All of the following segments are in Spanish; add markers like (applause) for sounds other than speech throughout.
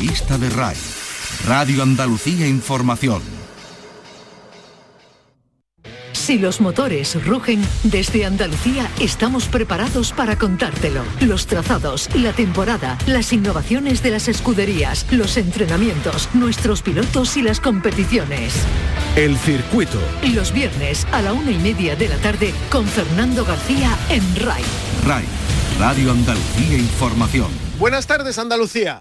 revista de RAI, Radio Andalucía Información. Si los motores rugen, desde Andalucía estamos preparados para contártelo. Los trazados, la temporada, las innovaciones de las escuderías, los entrenamientos, nuestros pilotos y las competiciones. El circuito. Los viernes a la una y media de la tarde con Fernando García en RAI. RAI, Radio Andalucía Información. Buenas tardes Andalucía.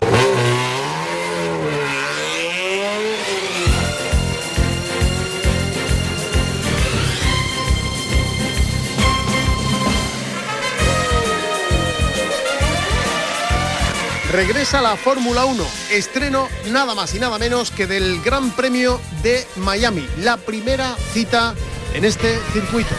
Regresa la Fórmula 1, estreno nada más y nada menos que del Gran Premio de Miami, la primera cita en este circuito.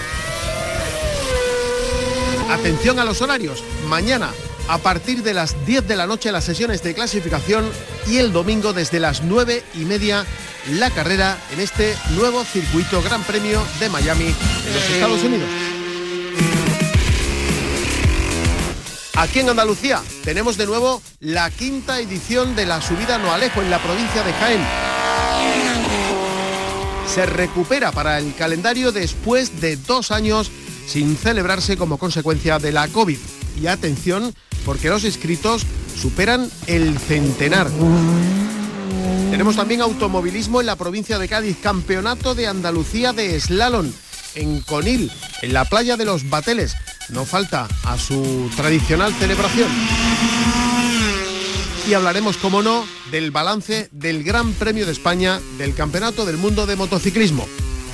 Atención a los horarios, mañana a partir de las 10 de la noche las sesiones de clasificación y el domingo desde las 9 y media la carrera en este nuevo circuito Gran Premio de Miami en los Estados Unidos. Aquí en Andalucía tenemos de nuevo la quinta edición de la subida No Alejo en la provincia de Jaén. Se recupera para el calendario después de dos años sin celebrarse como consecuencia de la COVID. Y atención, porque los inscritos superan el centenar. Tenemos también automovilismo en la provincia de Cádiz, campeonato de Andalucía de slalom en Conil, en la playa de los Bateles no falta a su tradicional celebración. Y hablaremos, como no, del balance del Gran Premio de España del Campeonato del Mundo de Motociclismo.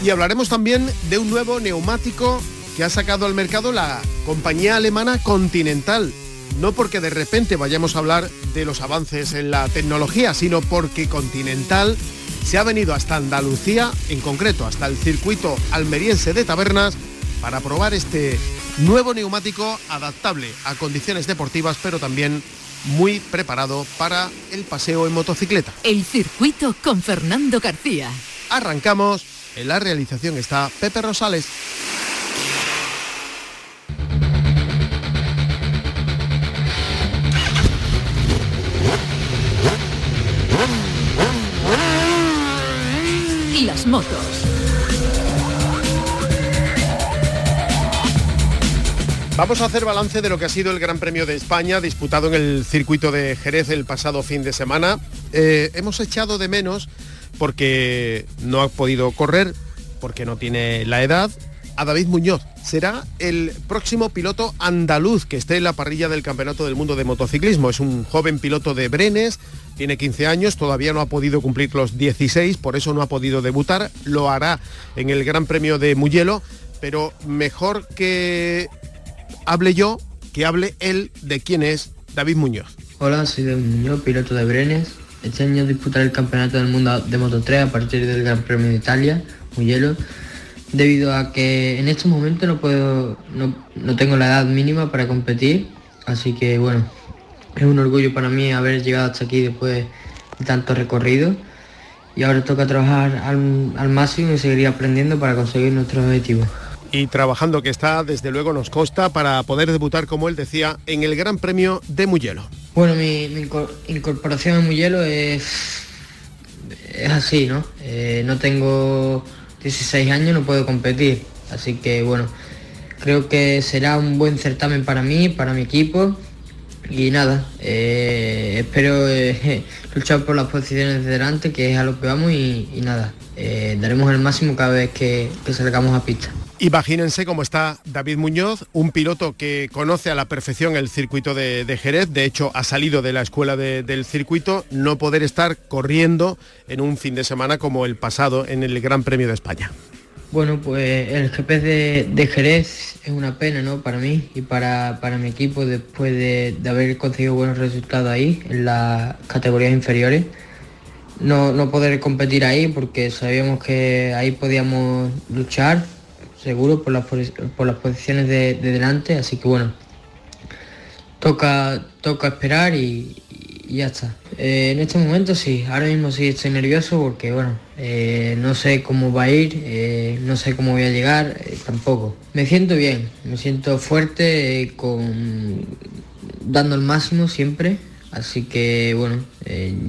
Y hablaremos también de un nuevo neumático que ha sacado al mercado la compañía alemana Continental. No porque de repente vayamos a hablar de los avances en la tecnología, sino porque Continental se ha venido hasta Andalucía, en concreto hasta el circuito almeriense de tabernas, para probar este Nuevo neumático adaptable a condiciones deportivas, pero también muy preparado para el paseo en motocicleta. El circuito con Fernando García. Arrancamos. En la realización está Pepe Rosales. Y las motos. Vamos a hacer balance de lo que ha sido el Gran Premio de España disputado en el circuito de Jerez el pasado fin de semana. Eh, hemos echado de menos porque no ha podido correr, porque no tiene la edad, a David Muñoz. Será el próximo piloto andaluz que esté en la parrilla del Campeonato del Mundo de Motociclismo. Es un joven piloto de Brenes, tiene 15 años, todavía no ha podido cumplir los 16, por eso no ha podido debutar. Lo hará en el Gran Premio de Mugello, pero mejor que hable yo, que hable él de quién es David Muñoz. Hola, soy David Muñoz, piloto de Brenes. Este año disputaré el Campeonato del Mundo de Moto 3 a partir del Gran Premio de Italia, Mugello, debido a que en estos momentos no puedo, no, tengo la edad mínima para competir, así que bueno, es un orgullo para mí haber llegado hasta aquí después de tanto recorrido y ahora toca trabajar al, al máximo y seguir aprendiendo para conseguir nuestros objetivos y trabajando que está, desde luego nos consta para poder debutar, como él decía, en el Gran Premio de Mugello. Bueno, mi, incorporación en Mugello es, es así, ¿no? Eh, no tengo 16 años, no puedo competir, así que bueno, creo que será un buen certamen para mí, para mi equipo y nada, eh, espero eh, (laughs) luchar por las posiciones de delante, que es a lo que vamos y, nada, daremos el máximo cada vez que salgamos a pista. Imagínense cómo está David Muñoz, un piloto que conoce a la perfección el circuito de, Jerez, de hecho ha salido de la escuela del circuito, no poder estar corriendo en un fin de semana como el pasado en el Gran Premio de España. Bueno, pues el GP de, Jerez es una pena ¿no? para mí y para, para mi equipo después de, haber conseguido buenos resultados ahí en las categorías inferiores. No, no poder competir ahí porque sabíamos que ahí podíamos luchar seguro por las, por las posiciones de, delante, así que bueno, toca, toca esperar y, ya está. Eh, en este momento sí, ahora mismo sí estoy nervioso porque bueno, eh, no sé cómo va a ir, eh, no sé cómo voy a llegar, tampoco. Me siento bien, me siento fuerte, con dando el máximo siempre, Así que bueno,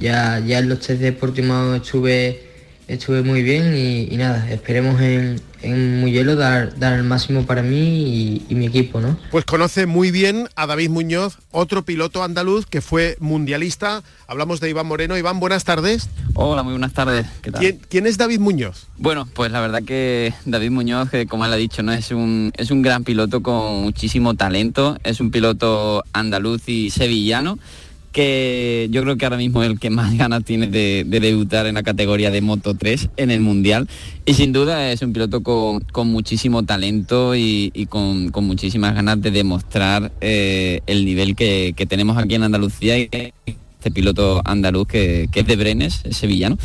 ya, ya en los test de Portimao estuve, estuve muy bien y, nada, esperemos en, en Muyelo dar, dar el máximo para mí y, mi equipo, ¿no? Pues conoce muy bien a David Muñoz, otro piloto andaluz que fue mundialista. Hablamos de Iván Moreno. Iván, buenas tardes. Hola, muy buenas tardes. ¿Quién, es David Muñoz? Bueno, pues la verdad que David Muñoz, como él ha dicho, ¿no? es, un, es un gran piloto con muchísimo talento. Es un piloto andaluz y sevillano que yo creo que ahora mismo es el que más ganas tiene de, debutar en la categoría de Moto 3 en el Mundial. Y sin duda es un piloto con, muchísimo talento y, con, muchísimas ganas de demostrar eh, el nivel que, tenemos aquí en Andalucía y este piloto andaluz que, es de Brenes, sevillano.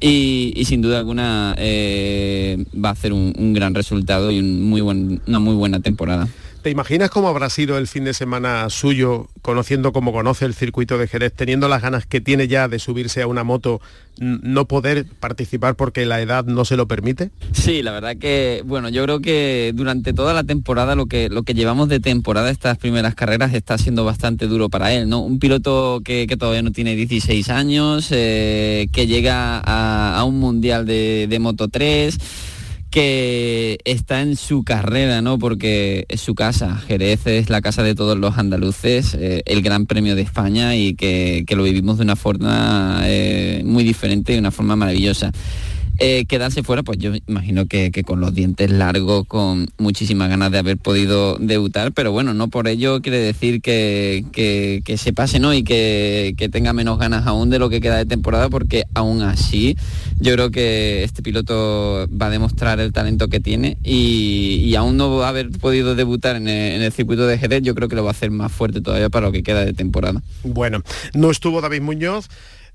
Y, sin duda alguna eh, va a hacer un, gran resultado y muy una muy buena temporada. ¿Te imaginas cómo habrá sido el fin de semana suyo, conociendo como conoce el circuito de Jerez, teniendo las ganas que tiene ya de subirse a una moto, no poder participar porque la edad no se lo permite? Sí, la verdad que, bueno, yo creo que durante toda la temporada, lo que, lo que llevamos de temporada, estas primeras carreras, está siendo bastante duro para él, ¿no? Un piloto que, todavía no tiene 16 años, eh, que llega a, un mundial de, de Moto 3 que está en su carrera, ¿no? Porque es su casa. Jerez es la casa de todos los andaluces, eh, el Gran Premio de España y que, lo vivimos de una forma eh, muy diferente, de una forma maravillosa. Eh, quedarse fuera, pues yo imagino que, con los dientes largos, con muchísimas ganas de haber podido debutar, pero bueno, no por ello quiere decir que, se pase ¿no? y que, tenga menos ganas aún de lo que queda de temporada, porque aún así yo creo que este piloto va a demostrar el talento que tiene y, aún no va haber podido debutar en el circuito de Jerez, yo creo que lo va a hacer más fuerte todavía para lo que queda de temporada. Bueno, no estuvo David Muñoz.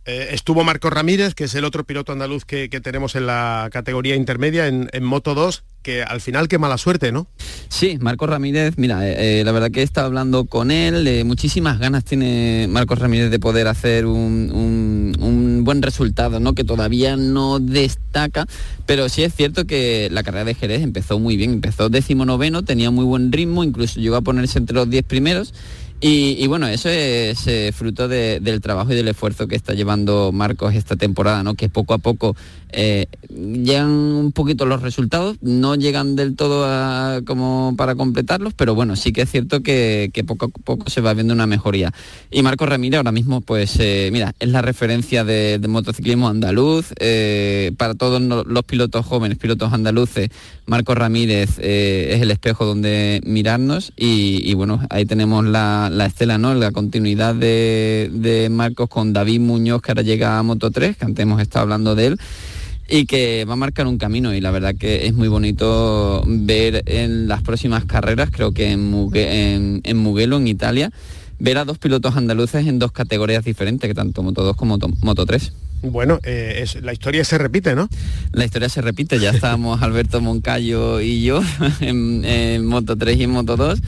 Eh, estuvo Marco Ramírez, que es el otro piloto andaluz que, tenemos en la categoría intermedia, en, Moto 2, que al final qué mala suerte, ¿no? Sí, Marco Ramírez, mira, eh, eh, la verdad que he estado hablando con él, muchísimas ganas tiene Marcos Ramírez de poder hacer un, un, buen resultado, ¿no? Que todavía no destaca, pero sí es cierto que la carrera de Jerez empezó muy bien, empezó décimo noveno, tenía muy buen ritmo, incluso llegó a ponerse entre los 10 primeros y, bueno, eso es eh, fruto del trabajo y del esfuerzo que está llevando Marcos esta temporada, ¿no? Que poco a poco eh, llegan un poquito los resultados, no llegan del todo como para completarlos, pero bueno, sí que es cierto que, poco a poco se va viendo una mejoría. Y Marcos Ramírez ahora mismo, pues eh, mira, es la referencia de, motociclismo andaluz, para todos los pilotos jóvenes, pilotos andaluces, Marcos Ramírez es el espejo donde mirarnos y bueno, ahí tenemos la la, estela, ¿no? La continuidad de, Marcos con David Muñoz, que ahora llega a Moto 3, que antes hemos estado hablando de él y que va a marcar un camino y la verdad que es muy bonito ver en las próximas carreras, creo que en, en, Mugello, en Italia, ver a dos pilotos andaluces en dos categorías diferentes, que tanto Moto 2 como Moto 3. Bueno, eh, la historia se repite, ¿no? La historia se repite, ya (laughs) estábamos Alberto Moncayo y yo (laughs) en, Moto 3 y en Moto 2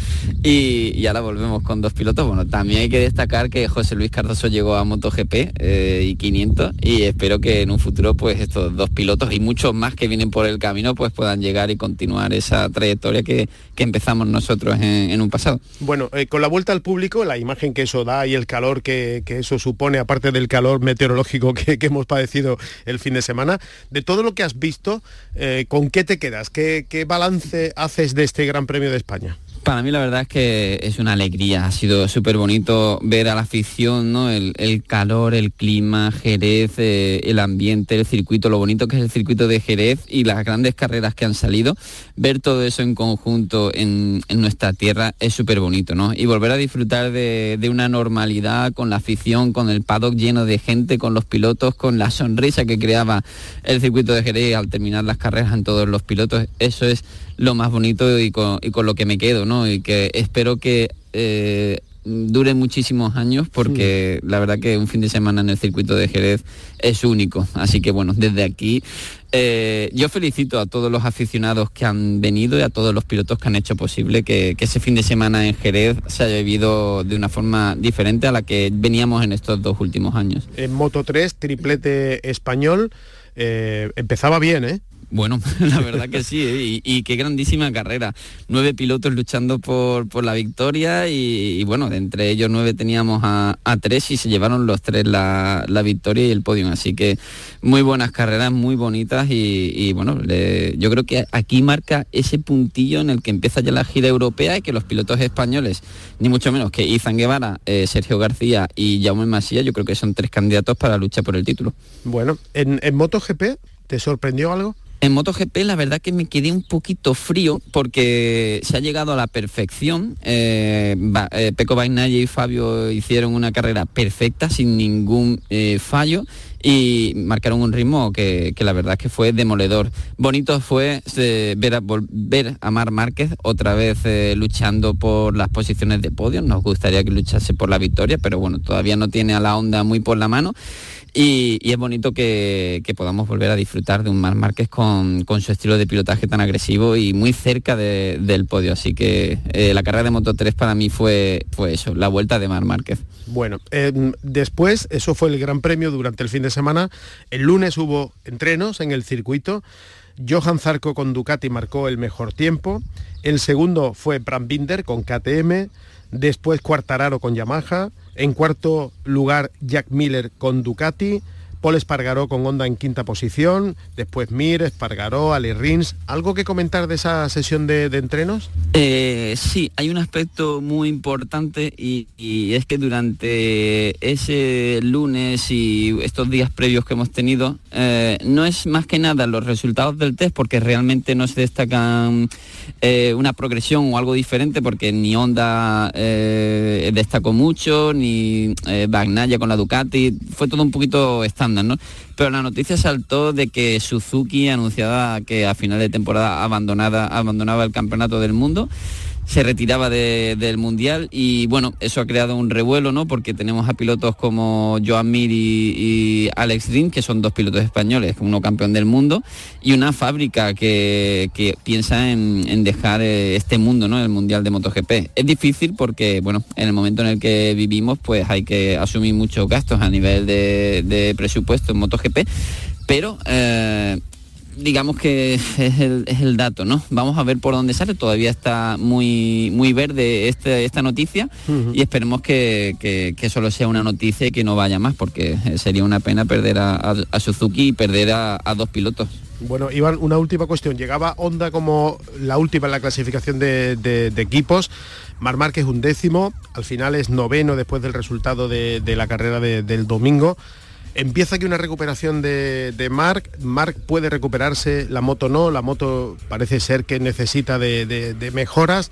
y, ahora volvemos con dos pilotos. Bueno, también hay que destacar que José Luis Cardoso llegó a MotoGP eh, y 500 y espero que en un futuro pues estos dos pilotos y muchos más que vienen por el camino pues puedan llegar y continuar esa trayectoria que, empezamos nosotros en, un pasado. Bueno, eh, con la vuelta al público, la imagen que eso da y el calor que eso supone, aparte del calor meteorológico que, que hemos padecido el fin de semana. De todo lo que has visto, eh, ¿con qué te quedas? ¿Qué, ¿Qué balance haces de este Gran Premio de España? Para mí la verdad es que es una alegría, ha sido súper bonito ver a la afición, ¿no? el, calor, el clima, Jerez, eh, el ambiente, el circuito, lo bonito que es el circuito de Jerez y las grandes carreras que han salido, ver todo eso en conjunto en, nuestra tierra es súper bonito, ¿no? Y volver a disfrutar de, de, una normalidad con la afición, con el paddock lleno de gente, con los pilotos, con la sonrisa que creaba el circuito de Jerez al terminar las carreras en todos los pilotos, eso es lo más bonito y con, lo que me quedo, ¿no? Y que espero que eh, dure muchísimos años porque la verdad que un fin de semana en el circuito de Jerez es único. Así que bueno, desde aquí eh, yo felicito a todos los aficionados que han venido y a todos los pilotos que han hecho posible que, que, ese fin de semana en Jerez se haya vivido de una forma diferente a la que veníamos en estos dos últimos años. En Moto 3, triplete español, eh, empezaba bien, ¿eh? Bueno, (laughs) la verdad que sí, ¿eh? y, qué grandísima carrera. Nueve pilotos luchando por, la victoria y, bueno, entre ellos nueve teníamos a, tres y se llevaron los tres la, victoria y el podio. Así que muy buenas carreras, muy bonitas y, bueno, yo creo que aquí marca ese puntillo en el que empieza ya la gira europea y que los pilotos españoles, ni mucho menos que Izan Guevara, eh, Sergio García y Jaume Masía, yo creo que son tres candidatos para la lucha por el título. Bueno, en, en MotoGP, ¿te sorprendió algo? En MotoGP la verdad que me quedé un poquito frío porque se ha llegado a la perfección. Eh, eh Peco y Fabio hicieron una carrera perfecta sin ningún eh, fallo y marcaron un ritmo que, la verdad es que fue demoledor. Bonito fue eh, ver, a, a Mar Márquez otra vez luchando por las posiciones de podio. Nos gustaría que luchase por la victoria, pero bueno, todavía no tiene a la onda muy por la mano. Y, es bonito que, podamos volver a disfrutar de un Mar Márquez con, su estilo de pilotaje tan agresivo y muy cerca del podio. Así que eh, la carrera de Moto 3 para mí fue, fue eso, la vuelta de Mar Márquez. Bueno, em, después, eso fue el Gran Premio durante el fin de semana. El lunes hubo entrenos en el circuito. Johan Zarco con Ducati marcó el mejor tiempo. El segundo fue Bram Binder con KTM. Después Cuartararo con Yamaha. En cuarto lugar, Jack Miller con Ducati. Paul Espargaró con Honda en quinta posición, después Mir, Espargaró, Ali Rins. ¿Algo que comentar de esa sesión de, entrenos? Eh, sí, hay un aspecto muy importante y, es que durante ese lunes y estos días previos que hemos tenido, eh, no es más que nada los resultados del test porque realmente no se destacan eh, una progresión o algo diferente porque ni Honda destacó mucho, ni Bagnaya con la Ducati, fue todo un poquito estándar pero la noticia saltó de que Suzuki anunciaba que a final de temporada abandonada, abandonaba el campeonato del mundo se retiraba del Mundial y bueno, eso ha creado un revuelo, ¿no? Porque tenemos a pilotos como Joan Mir y, Alex Rin, que son dos pilotos españoles, uno campeón del mundo, y una fábrica que, piensa en, dejar eh, este mundo, ¿no? El Mundial de MotoGP. Es difícil porque, bueno, en el momento en el que vivimos, pues hay que asumir muchos gastos a nivel de, presupuesto en MotoGP, pero eh, digamos que es el, dato, ¿no? Vamos a ver por dónde sale, todavía está muy, muy verde este, esta noticia y esperemos que, que, solo sea una noticia y que no vaya más, porque sería una pena perder a, Suzuki y perder a, dos pilotos. Bueno, Iván, una última cuestión. Llegaba Honda como la última en la clasificación de, equipos. Mar Márquez un décimo, al final es noveno después del resultado de, la carrera del domingo. Empieza aquí una recuperación de, de Mark. Mark puede recuperarse, la moto no, la moto parece ser que necesita de, mejoras.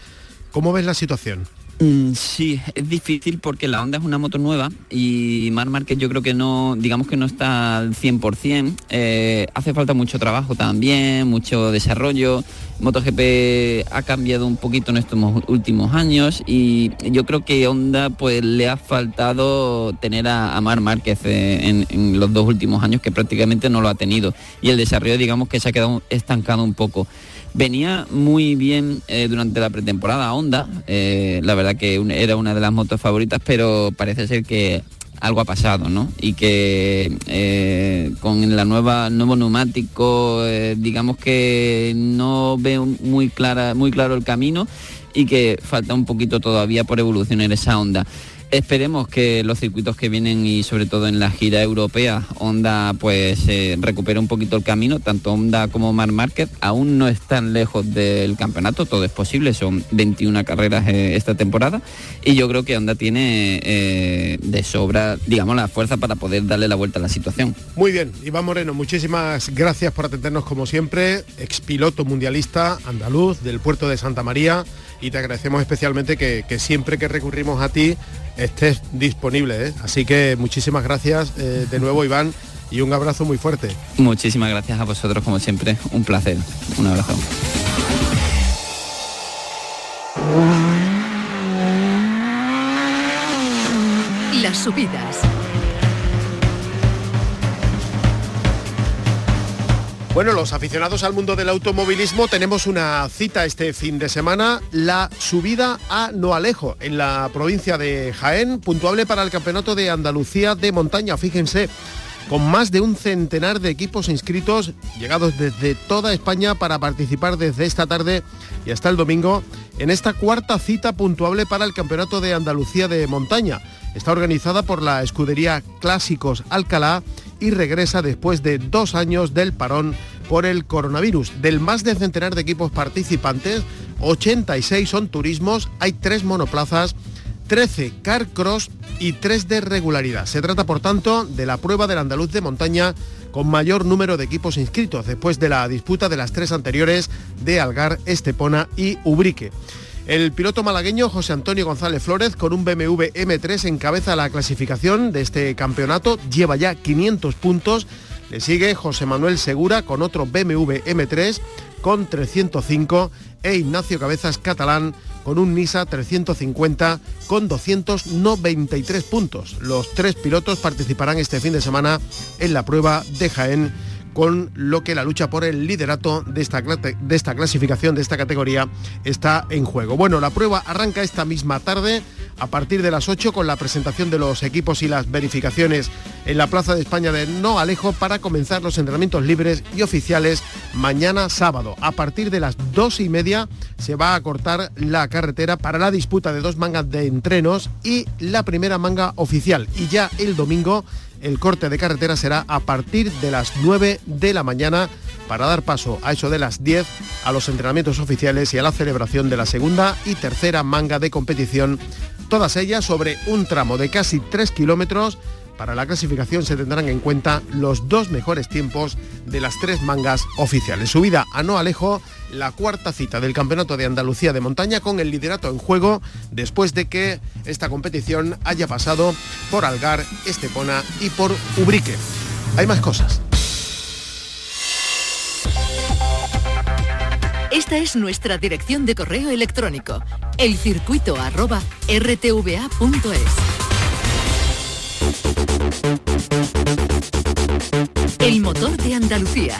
¿Cómo ves la situación? Mm, sí, es difícil porque la Honda es una moto nueva y Mar Márquez yo creo que no, digamos que no está al 100%. Eh, hace falta mucho trabajo también, mucho desarrollo. MotoGP ha cambiado un poquito en estos últimos años y yo creo que Honda pues le ha faltado tener a, Mar Márquez en, los dos últimos años que prácticamente no lo ha tenido y el desarrollo digamos que se ha quedado estancado un poco. Venía muy bien eh, durante la pretemporada Honda, eh, la verdad que era una de las motos favoritas, pero parece ser que algo ha pasado, ¿no? Y que eh, con la nueva nuevo neumático, eh, digamos que no veo muy clara, muy claro el camino y que falta un poquito todavía por evolucionar esa onda. Esperemos que los circuitos que vienen y sobre todo en la gira europea, Honda pues eh, recupere un poquito el camino, tanto Honda como Mar Márquez aún no están lejos del campeonato, todo es posible, son 21 carreras eh, esta temporada y yo creo que Honda tiene eh, de sobra, digamos, la fuerza para poder darle la vuelta a la situación. Muy bien, Iván Moreno, muchísimas gracias por atendernos como siempre, expiloto mundialista andaluz del puerto de Santa María y te agradecemos especialmente que, siempre que recurrimos a ti estés disponible. ¿eh? Así que muchísimas gracias eh, de nuevo Iván y un abrazo muy fuerte. Muchísimas gracias a vosotros como siempre, un placer. Un abrazo. Las subidas Bueno, los aficionados al mundo del automovilismo tenemos una cita este fin de semana, la subida a Noalejo, en la provincia de Jaén, puntuable para el Campeonato de Andalucía de Montaña. Fíjense, con más de un centenar de equipos inscritos llegados desde toda España para participar desde esta tarde y hasta el domingo en esta cuarta cita puntuable para el Campeonato de Andalucía de Montaña. Está organizada por la escudería Clásicos Alcalá y regresa después de dos años del parón por el coronavirus. Del más de centenar de equipos participantes, 86 son turismos, hay tres monoplazas, 13 car cross y 3 de regularidad. Se trata, por tanto, de la prueba del andaluz de montaña con mayor número de equipos inscritos, después de la disputa de las tres anteriores de Algar, Estepona y Ubrique. El piloto malagueño José Antonio González Flórez con un BMW M3 encabeza la clasificación de este campeonato, lleva ya 500 puntos. Le sigue José Manuel Segura con otro BMW M3 con 305 e Ignacio Cabezas Catalán con un Nisa 350 con 293 puntos. Los tres pilotos participarán este fin de semana en la prueba de Jaén con lo que la lucha por el liderato de esta, de esta clasificación, de esta categoría, está en juego. Bueno, la prueba arranca esta misma tarde a partir de las 8 con la presentación de los equipos y las verificaciones en la Plaza de España de No Alejo para comenzar los entrenamientos libres y oficiales mañana sábado. A partir de las 2 y media se va a cortar la carretera para la disputa de dos mangas de entrenos y la primera manga oficial. Y ya el domingo el corte de carretera será a partir de las 9 de la mañana para dar paso a eso de las 10 a los entrenamientos oficiales y a la celebración de la segunda y tercera manga de competición, todas ellas sobre un tramo de casi 3 kilómetros para la clasificación se tendrán en cuenta los dos mejores tiempos de las tres mangas oficiales. Subida a no alejo, la cuarta cita del Campeonato de Andalucía de Montaña con el liderato en juego después de que esta competición haya pasado por Algar, Estepona y por Ubrique. Hay más cosas. Esta es nuestra dirección de correo electrónico, elcircuito.rtva.es. El motor de Andalucía.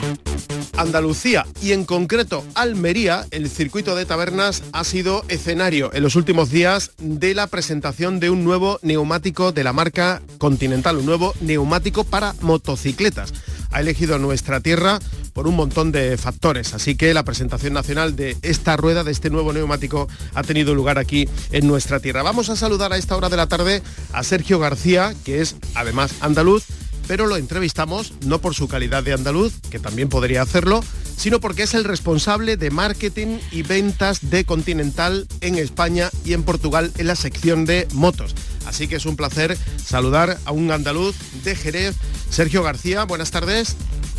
Andalucía y en concreto Almería, el circuito de tabernas ha sido escenario en los últimos días de la presentación de un nuevo neumático de la marca Continental, un nuevo neumático para motocicletas. Ha elegido nuestra tierra por un montón de factores. Así que la presentación nacional de esta rueda, de este nuevo neumático, ha tenido lugar aquí en nuestra tierra. Vamos a saludar a esta hora de la tarde a Sergio García, que es además andaluz pero lo entrevistamos no por su calidad de andaluz, que también podría hacerlo, sino porque es el responsable de marketing y ventas de Continental en España y en Portugal en la sección de motos. Así que es un placer saludar a un andaluz de Jerez, Sergio García. Buenas tardes.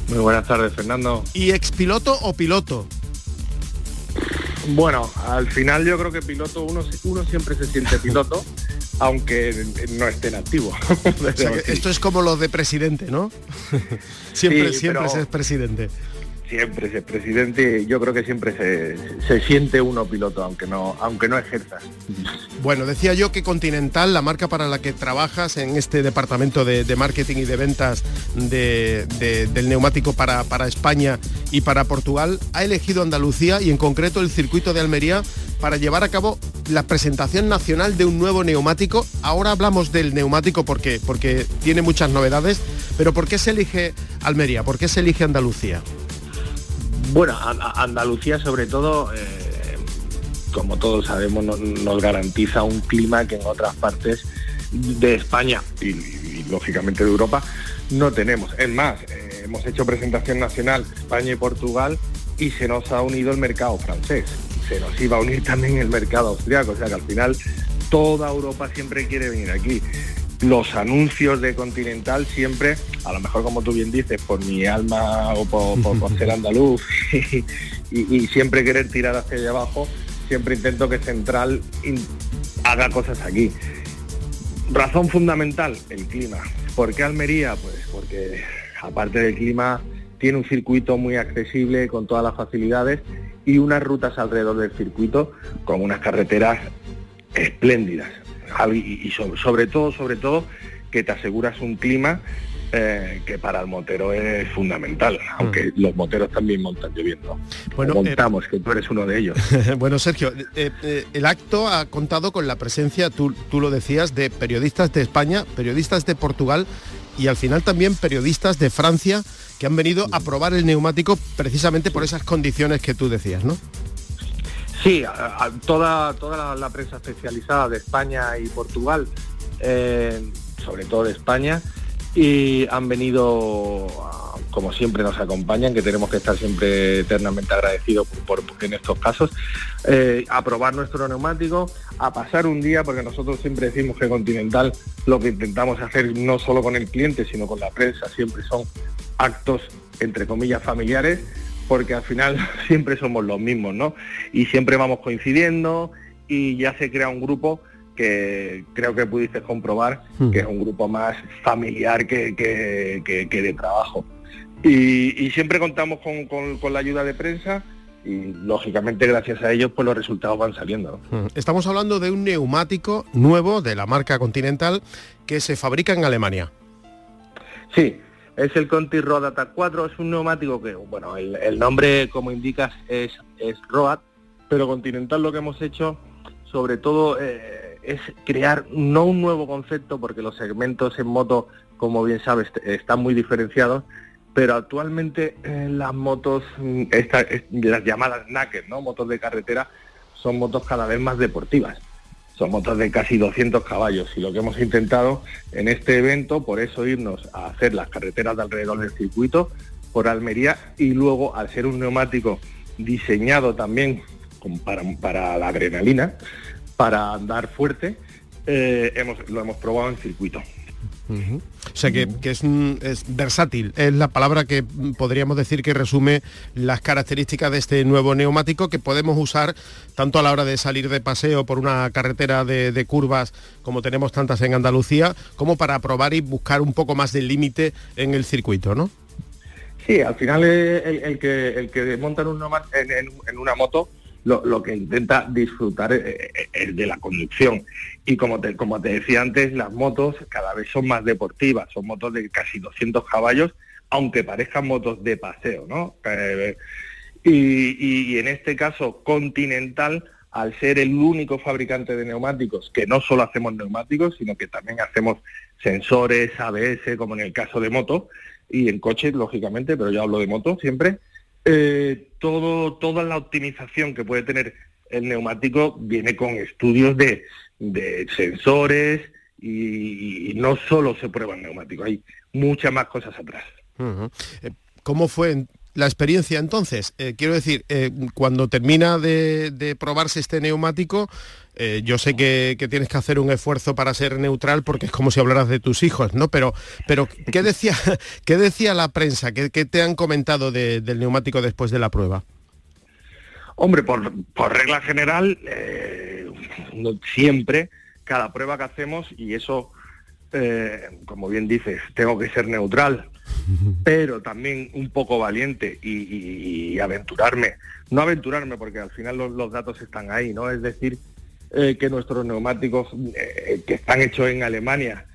Muy buenas tardes, Fernando. ¿Y expiloto o piloto? Bueno, al final yo creo que piloto, uno, uno siempre se siente piloto (laughs) aunque no estén activos. (laughs) esto es como lo de presidente, ¿no? (laughs) siempre siempre se es presidente siempre es presidente, yo creo que siempre se, siente uno piloto, aunque no, aunque no ejerza. Bueno, decía yo que Continental, la marca para la que trabajas en este departamento de, marketing y de ventas del neumático para, para España y para Portugal, ha elegido Andalucía y en concreto el circuito de Almería para llevar a cabo la presentación nacional de un nuevo neumático. Ahora hablamos del neumático porque, porque tiene muchas novedades, pero ¿por qué se elige Almería? ¿Por qué se elige Andalucía? Bueno, Andalucía sobre todo, eh, como todos sabemos, nos garantiza un clima que en otras partes de España y, lógicamente de Europa no tenemos. Es más, eh, hemos hecho presentación nacional España y Portugal y se nos ha unido el mercado francés. Se nos iba a unir también el mercado austriaco, o sea que al final toda Europa siempre quiere venir aquí los anuncios de Continental siempre, a lo mejor como tú bien dices, por mi alma o por, ser (laughs) andaluz (laughs) y, siempre querer tirar hacia allá abajo, siempre intento que Central haga cosas aquí. Razón fundamental, el clima. ¿Por qué Almería? Pues porque aparte del clima tiene un circuito muy accesible con todas las facilidades y unas rutas alrededor del circuito con unas carreteras espléndidas y, sobre, todo, sobre todo, que te aseguras un clima eh, que para el motero es fundamental, aunque mm. los moteros también montan lloviendo. Bueno, eh, montamos, que tú eres uno de ellos. (laughs) bueno, Sergio, eh, el acto ha contado con la presencia, tú, tú lo decías, de periodistas de España, periodistas de Portugal y al final también periodistas de Francia que han venido a probar el neumático precisamente por esas condiciones que tú decías, ¿no? Sí, toda, toda la, prensa especializada de España y Portugal, eh, sobre todo de España, y han venido, como siempre nos acompañan, que tenemos que estar siempre eternamente agradecidos por, en estos casos, eh, a probar nuestro neumático, a pasar un día, porque nosotros siempre decimos que Continental lo que intentamos hacer no solo con el cliente, sino con la prensa, siempre son actos, entre comillas, familiares porque al final (laughs) siempre somos los mismos, ¿no? Y siempre vamos coincidiendo y ya se crea un grupo que creo que pudiste comprobar hmm. que es un grupo más familiar que, de trabajo. Y, siempre contamos con, la ayuda de prensa y lógicamente gracias a ellos pues los resultados van saliendo. Hmm. Estamos hablando de un neumático nuevo de la marca Continental que se fabrica en Alemania. Sí, es el Conti Road Attack 4, es un neumático que, bueno, el, nombre como indicas es, es Road, pero Continental lo que hemos hecho sobre todo eh, es crear no un nuevo concepto, porque los segmentos en moto, como bien sabes, están muy diferenciados, pero actualmente eh, las motos, mm, las llamadas naked, ¿no? motos de carretera, son motos cada vez más deportivas son motos de casi 200 caballos y lo que hemos intentado en este evento, por eso irnos a hacer las carreteras de alrededor del circuito por Almería y luego al ser un neumático diseñado también para, la adrenalina, para andar fuerte, eh, hemos, lo hemos probado en circuito. O sea que, es, versátil, es la palabra que podríamos decir que resume las características de este nuevo neumático que podemos usar tanto a la hora de salir de paseo por una carretera de, curvas como tenemos tantas en Andalucía, como para probar y buscar un poco más de límite en el circuito, ¿no? Sí, al final el, que, el que monta en una moto lo, que intenta disfrutar es, de la conducción. Y como te, como te decía antes, las motos cada vez son más deportivas, son motos de casi 200 caballos, aunque parezcan motos de paseo, ¿no? Eh, y, en este caso, Continental, al ser el único fabricante de neumáticos, que no solo hacemos neumáticos, sino que también hacemos sensores, ABS, como en el caso de moto, y en coches, lógicamente, pero yo hablo de moto siempre, eh, todo, toda la optimización que puede tener el neumático viene con estudios de, sensores y, no solo se prueba el neumático, hay muchas más cosas atrás. Eh, ¿Cómo fue la experiencia entonces? Eh, quiero decir, cuando termina de, probarse este neumático, eh, yo sé que, tienes que hacer un esfuerzo para ser neutral porque es como si hablaras de tus hijos, ¿no? Pero, pero ¿qué, decía, (laughs) ¿qué decía la prensa? ¿Qué, te han comentado del neumático después de la prueba? Hombre, por, regla general, eh, siempre, cada prueba que hacemos, y eso, eh, como bien dices, tengo que ser neutral, (laughs) pero también un poco valiente y, aventurarme. No aventurarme porque al final los, los, datos están ahí, ¿no? Es decir, eh, que nuestros neumáticos eh, que están hechos en Alemania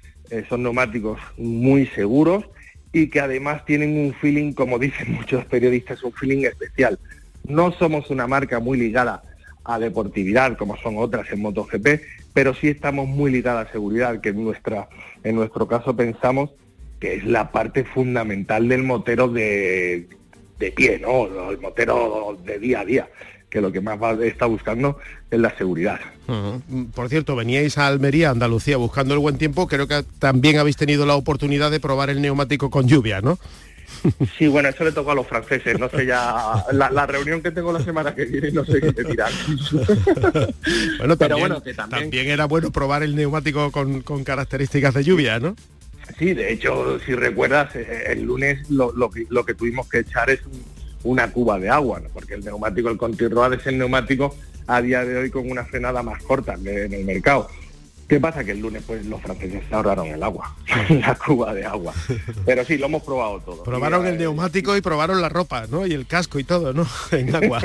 son neumáticos muy seguros y que además tienen un feeling, como dicen (laughs) muchos periodistas, un feeling especial. No somos una marca muy ligada a deportividad como son otras en MotoGP, pero sí estamos muy ligadas a seguridad, que en, nuestra, en nuestro caso pensamos que es la parte fundamental del motero de, de pie, ¿no? El motero de día a día que lo que más está buscando es la seguridad. Por cierto, veníais a Almería, Andalucía, buscando el buen tiempo, creo que también habéis tenido la oportunidad de probar el neumático con lluvia, ¿no? (laughs) Sí, bueno, eso le tocó a los franceses, no sé ya, la, reunión que tengo la semana que viene, no sé qué te dirán. (laughs) bueno, pero bueno, que también... era bueno probar el neumático con, características de lluvia, ¿no? Sí, de hecho, si recuerdas, eh, el lunes lo, que, lo que tuvimos que echar es un, una cuba de agua, porque el neumático, el Conti es el neumático a día de hoy con una frenada más corta en el mercado. ¿Qué pasa? Que el lunes pues los franceses se ahorraron el agua, (laughs) la cuba de agua. Pero sí, lo hemos probado todo. Probaron el neumático y probaron la ropa, ¿no? Y el casco y todo, ¿no? (laughs) En agua. (laughs)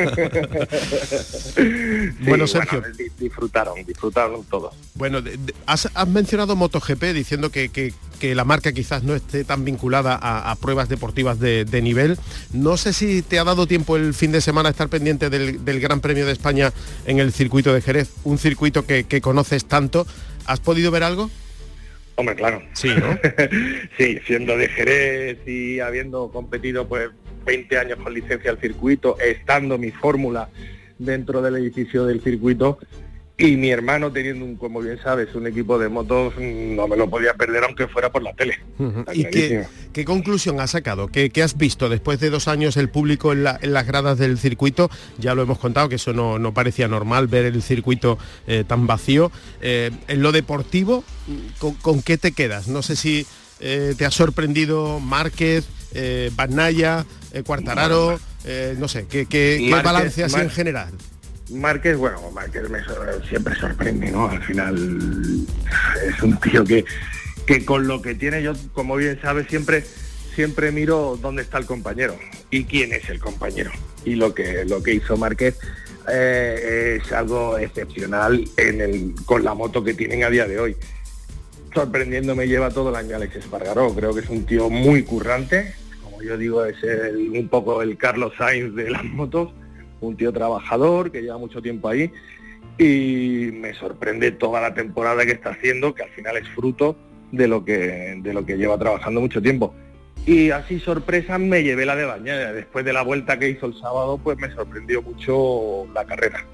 bueno, Sergio. disfrutaron, disfrutaron todos. Bueno, has, mencionado MotoGP diciendo que, la marca quizás no esté tan vinculada a, pruebas deportivas de, nivel. No sé si te ha dado tiempo el fin de semana estar pendiente del, Gran Premio de España en el circuito de Jerez, un circuito que conoces tanto. ¿Has podido ver algo? Hombre, claro. Sí, ¿no? (laughs) sí, siendo de Jerez y habiendo competido pues 20 años con licencia al circuito, estando mi fórmula dentro del edificio del circuito, y mi hermano teniendo, un, como bien sabes, un equipo de motos, no me lo podía perder aunque fuera por la tele. ¿Y qué, conclusión has sacado? ¿Qué, has visto después de dos años el público en, las gradas del circuito? Ya lo hemos contado, que eso no, parecía normal ver el circuito eh, tan vacío. Eh, en lo deportivo, ¿con, qué te quedas? No sé si eh, te ha sorprendido Márquez, eh, Bagnaya, Cuartararo, no sé, ¿qué, qué, balance así en general? Márquez, bueno, Márquez siempre sorprende, ¿no? Al final es un tío que, que con lo que tiene, yo como bien sabes, siempre, siempre miro dónde está el compañero y quién es el compañero. Y lo que, lo que hizo Márquez eh, es algo excepcional en el, con la moto que tienen a día de hoy. Sorprendiéndome lleva todo el año Alex Espargaró, creo que es un tío muy currante, como yo digo, es un poco el Carlos Sainz de las motos un tío trabajador que lleva mucho tiempo ahí y me sorprende toda la temporada que está haciendo, que al final es fruto de lo que, de lo que lleva trabajando mucho tiempo. Y así sorpresa me llevé la de bañera. Después de la vuelta que hizo el sábado, pues me sorprendió mucho la carrera.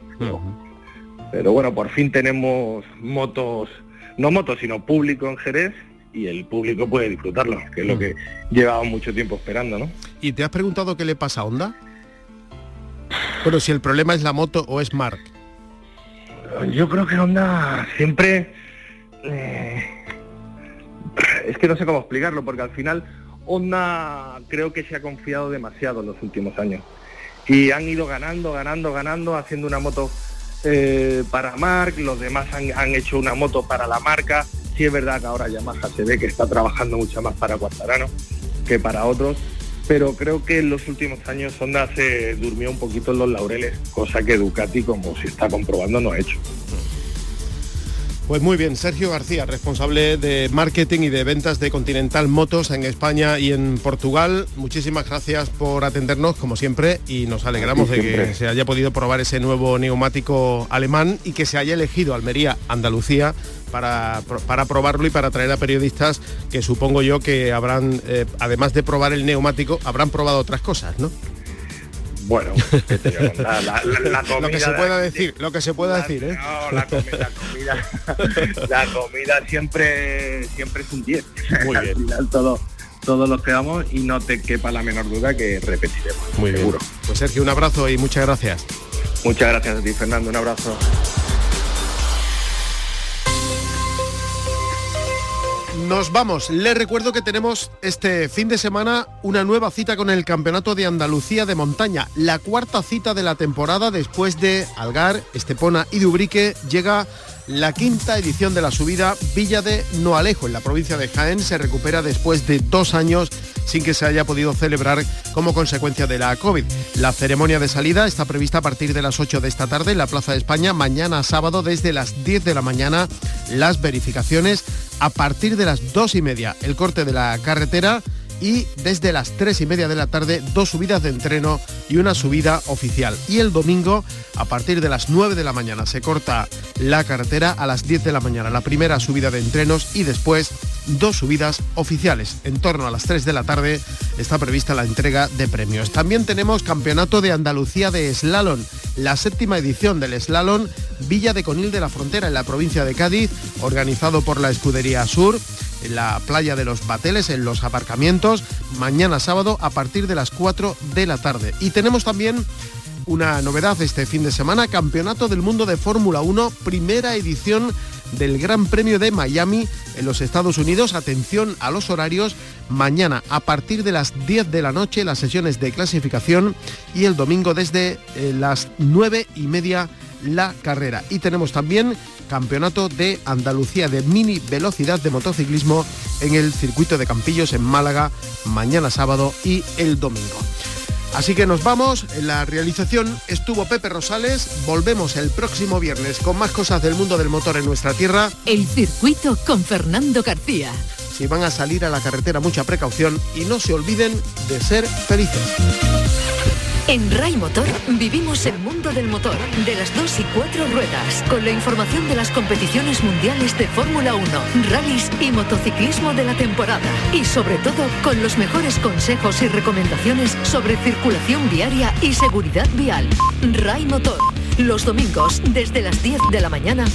Pero, bueno, por fin tenemos motos, no motos, sino público en Jerez y el público puede disfrutarlo, que es lo que llevaba mucho tiempo esperando, ¿no? ¿Y te has preguntado qué le pasa a Honda? Bueno, si el problema es la moto o es Mark. Yo creo que Honda siempre... Eh, es que no sé cómo explicarlo, porque al final Honda creo que se ha confiado demasiado en los últimos años. Y han ido ganando, ganando, ganando, haciendo una moto eh, para Mark, los demás han, hecho una moto para la marca. Sí es verdad que ahora Yamaha se ve que está trabajando mucho más para Cuartarano que para otros, pero creo que en los últimos años Honda se durmió un poquito en los laureles, cosa que Ducati, como se está comprobando, no ha hecho. Pues muy bien, Sergio García, responsable de marketing y de ventas de Continental Motos en España y en Portugal. Muchísimas gracias por atendernos, como siempre, y nos alegramos de que se haya podido probar ese nuevo neumático alemán y que se haya elegido Almería, Andalucía, para, para probarlo y para traer a periodistas que supongo yo que habrán, eh, además de probar el neumático, habrán probado otras cosas, ¿no? Bueno, la, comida, (laughs) lo que se pueda decir, lo que se pueda decir, ¿eh? No, la comida, la comida (laughs) siempre, siempre es un 10. (laughs) Muy bien. Al final todo, todos los quedamos y no te quepa la menor duda que repetiremos. Muy seguro. Pues Sergio, un abrazo y muchas gracias. Muchas gracias a ti, Fernando. Un abrazo. Nos vamos. Les recuerdo que tenemos este fin de semana una nueva cita con el Campeonato de Andalucía de Montaña. La cuarta cita de la temporada después de Algar, Estepona y Dubrique llega la quinta edición de la subida Villa de Noalejo en la provincia de Jaén se recupera después de dos años sin que se haya podido celebrar como consecuencia de la COVID. La ceremonia de salida está prevista a partir de las 8 de esta tarde en la Plaza de España, mañana sábado desde las 10 de la mañana las verificaciones a partir de las 2 y media el corte de la carretera y desde las 3 y media de la tarde dos subidas de entreno y una subida oficial. Y el domingo a partir de las 9 de la mañana se corta la carretera a las 10 de la mañana la primera subida de entrenos y después dos subidas oficiales. En torno a las 3 de la tarde está prevista la entrega de premios. También tenemos Campeonato de Andalucía de Slalom, la séptima edición del Slalom Villa de Conil de la Frontera en la provincia de Cádiz, organizado por la Escudería Sur en la playa de los Bateles, en los aparcamientos, mañana sábado a partir de las 4 de la tarde. Y tenemos también una novedad este fin de semana, Campeonato del Mundo de Fórmula 1, primera edición del Gran Premio de Miami en los Estados Unidos. Atención a los horarios. Mañana a partir de las 10 de la noche las sesiones de clasificación y el domingo desde eh, las 9 y media la carrera. Y tenemos también Campeonato de Andalucía de mini velocidad de motociclismo en el circuito de Campillos en Málaga mañana sábado y el domingo. Así que nos vamos, en la realización estuvo Pepe Rosales, volvemos el próximo viernes con más cosas del mundo del motor en nuestra tierra. El circuito con Fernando García. Si van a salir a la carretera mucha precaución y no se olviden de ser felices. En RAI Motor vivimos el mundo del motor, de las dos y cuatro ruedas, con la información de las competiciones mundiales de Fórmula 1, rallies y motociclismo de la temporada. Y sobre todo, con los mejores consejos y recomendaciones sobre circulación viaria y seguridad vial. RAI Motor, los domingos desde las 10 de la mañana